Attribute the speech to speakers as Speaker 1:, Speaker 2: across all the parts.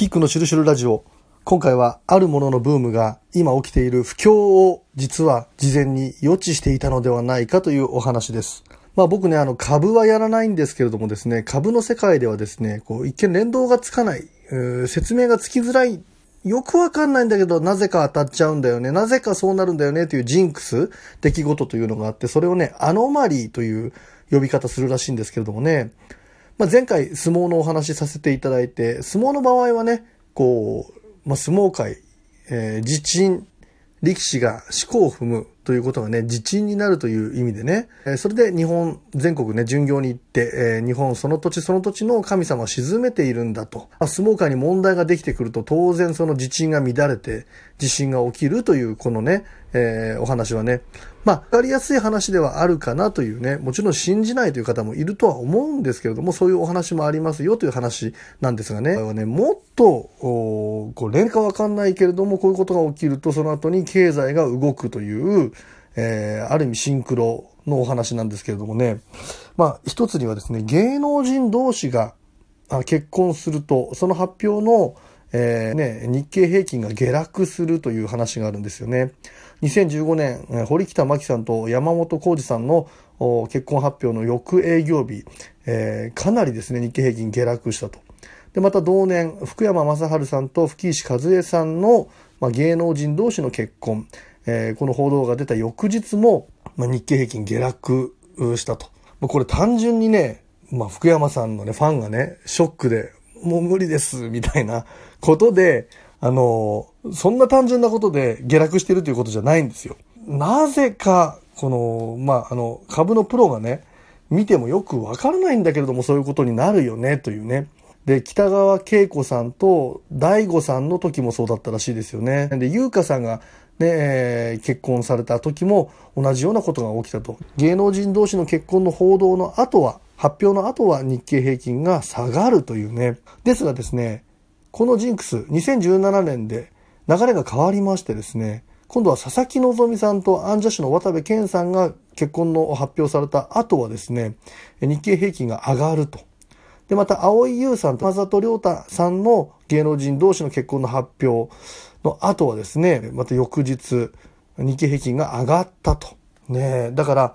Speaker 1: キックのシュルシュルラジオ。今回はあるもののブームが今起きている不況を実は事前に予知していたのではないかというお話です。まあ僕ね、あの株はやらないんですけれどもですね、株の世界ではですね、こう一見連動がつかない、説明がつきづらい、よくわかんないんだけど、なぜか当たっちゃうんだよね。なぜかそうなるんだよねというジンクス、出来事というのがあって、それをね、アノマリーという呼び方するらしいんですけれどもね、まあ、前回相撲のお話しさせていただいて、相撲の場合はね、こう、まあ、相撲界、えー自鎮、力士が四股を踏むということがね、自鎮になるという意味でね、えーそれで日本全国ね、巡業に行って、えー日本その土地その土地の神様を鎮めているんだと。あ相撲界に問題ができてくると、当然その自鎮が乱れて、地震が起きるという、このね、えーお話はね、まあ、わかりやすい話ではあるかなというね、もちろん信じないという方もいるとは思うんですけれども、そういうお話もありますよという話なんですがね、はねもっと、こう、連かわかんないけれども、こういうことが起きると、その後に経済が動くという、えーある意味シンクロのお話なんですけれどもね、まあ、一つにはですね、芸能人同士が結婚すると、その発表の、えーね、日経平均が下落するという話があるんですよね。2015年、堀北真希さんと山本浩二さんの結婚発表の翌営業日、えーかなりですね、日経平均下落したと。で、また同年、福山雅治さんと吹石和恵さんの、まあ、芸能人同士の結婚、えーこの報道が出た翌日も、まあ、日経平均下落したと。もうこれ単純にね、まあ、福山さんのね、ファンがね、ショックで、もう無理です、みたいなことで、あの、そんな単純なことで下落してるということじゃないんですよ。なぜか、この、まあ、あの、株のプロがね、見てもよくわからないんだけれども、そういうことになるよね、というね。で、北川景子さんと大悟さんの時もそうだったらしいですよね。で、優香さんがね、結婚された時も同じようなことが起きたと。芸能人同士の結婚の報道の後は、発表の後は日経平均が下がるというね。ですがですね、このジンクス、2017年で流れが変わりましてですね、今度は佐々木希さんとアンジャッシュの渡部健さんが結婚の発表された後はですね、日経平均が上がると。で、また、青井優さんと松里亮太さんの芸能人同士の結婚の発表の後はですね、また翌日、日経平均が上がったと。ねだから、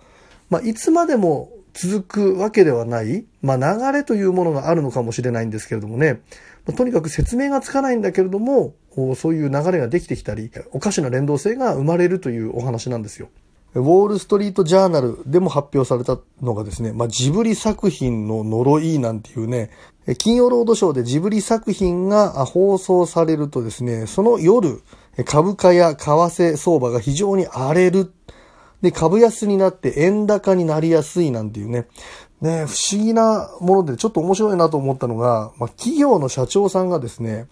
Speaker 1: まあ、いつまでも続くわけではない、まあ、流れというものがあるのかもしれないんですけれどもね、まあとにかく説明がつかないんだけれども、そういう流れができてきたり、おかしな連動性が生まれるというお話なんですよ。ウォール・ストリート・ジャーナルでも発表されたのがですね、まあ、ジブリ作品の呪いなんていうね、金曜ロードショーでジブリ作品が放送されるとですね、その夜、株価や為替相場が非常に荒れる。で、株安になって円高になりやすいなんていうね、ね、不思議なものでちょっと面白いなと思ったのが、まあ、企業の社長さんがですね、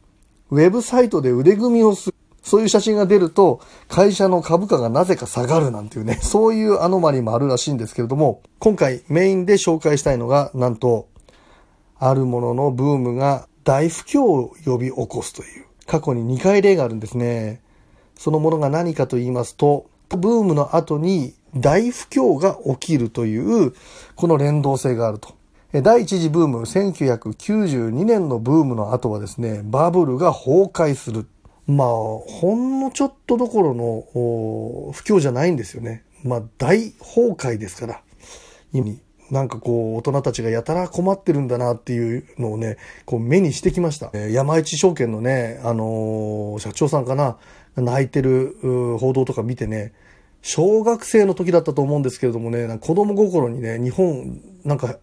Speaker 1: ウェブサイトで腕組みをする。そういう写真が出ると、会社の株価がなぜか下がるなんていうね、そういうアノマリもあるらしいんですけれども、今回メインで紹介したいのが、なんと、あるもののブームが大不況を呼び起こすという、過去に2回例があるんですね。そのものが何かと言いますと、ブームの後に大不況が起きるという、この連動性があると。第一次ブーム、1992年のブームの後はですね、バブルが崩壊する。まあ、ほんのちょっとどころの不況じゃないんですよね。まあ、大崩壊ですから。今になんかこう、大人たちがやたら困ってるんだなっていうのをね、こう目にしてきました。えー山一証券のね、あのー社長さんかな、泣いてる報道とか見てね、小学生の時だったと思うんですけれどもね、なんか子供心にね、日本、なんか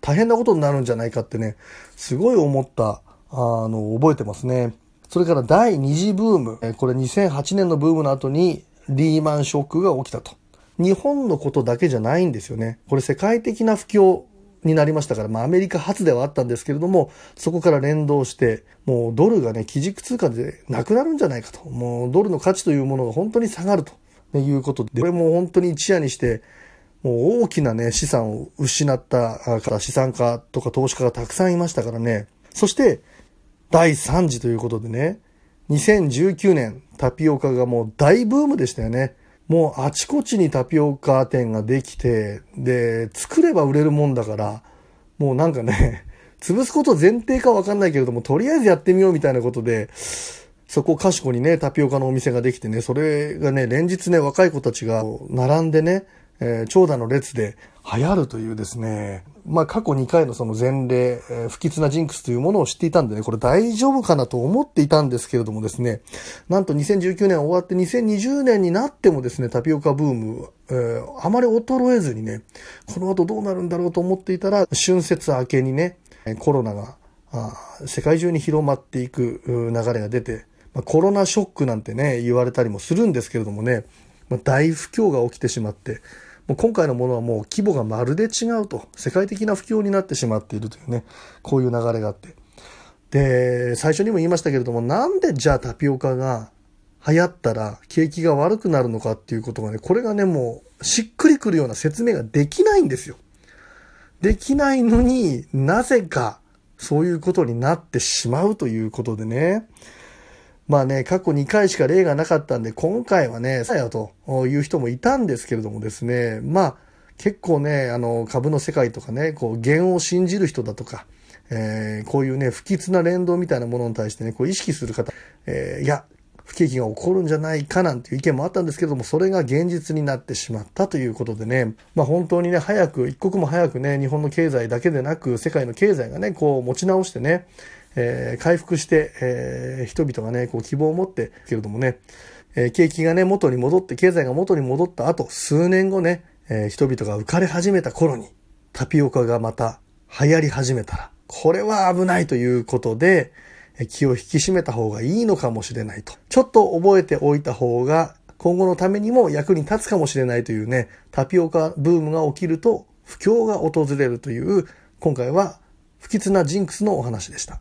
Speaker 1: 大変なことになるんじゃないかってね、すごい思った、あの、覚えてますね。それから第二次ブーム。これ2008年のブームの後にリーマンショックが起きたと。日本のことだけじゃないんですよね。これ世界的な不況になりましたから、まあアメリカ初ではあったんですけれども、そこから連動して、もうドルがね、基軸通貨でなくなるんじゃないかと。もうドルの価値というものが本当に下がると、いうことで、これも本当に一夜にして、もう大きなね、資産を失った方、資産家とか投資家がたくさんいましたからね。そして、第3次ということでね、2019年タピオカがもう大ブームでしたよね。もうあちこちにタピオカ店ができて、で、作れば売れるもんだから、もうなんかね、潰すこと前提かわかんないけれども、とりあえずやってみようみたいなことで、そこかしこにね、タピオカのお店ができてね、それがね、連日ね、若い子たちが並んでね、えー、長蛇の列で流行るというですね、まあ過去2回のその前例、えー、不吉なジンクスというものを知っていたんでね、これ大丈夫かなと思っていたんですけれどもですね、なんと2019年終わって2020年になってもですね、タピオカブーム、えー、あまり衰えずにね、この後どうなるんだろうと思っていたら、春節明けにね、コロナが世界中に広まっていく流れが出て、コロナショックなんてね、言われたりもするんですけれどもね、まあ、大不況が起きてしまって、もう今回のものはもう規模がまるで違うと、世界的な不況になってしまっているというね、こういう流れがあって。で、最初にも言いましたけれども、なんでじゃあタピオカが流行ったら景気が悪くなるのかっていうことがね、これがね、もうしっくりくるような説明ができないんですよ。できないのになぜかそういうことになってしまうということでね。まあね、過去2回しか例がなかったんで、今回はね、さやという人もいたんですけれどもですね、まあ、結構ね、あの、株の世界とかね、こう、弦を信じる人だとか、えー、こういうね、不吉な連動みたいなものに対してね、こう意識する方、えー、いや、不景気が起こるんじゃないかなんていう意見もあったんですけども、それが現実になってしまったということでね、まあ本当にね、早く、一刻も早くね、日本の経済だけでなく、世界の経済がね、こう持ち直してね、えー、回復して、えー、人々がね、こう希望を持って、けれどもね、えー、景気がね、元に戻って、経済が元に戻った後、数年後ね、えー、人々が浮かれ始めた頃に、タピオカがまた流行り始めたら、これは危ないということで、気を引き締めた方がいいのかもしれないと。ちょっと覚えておいた方が、今後のためにも役に立つかもしれないというね、タピオカブームが起きると、不況が訪れるという、今回は不吉なジンクスのお話でした。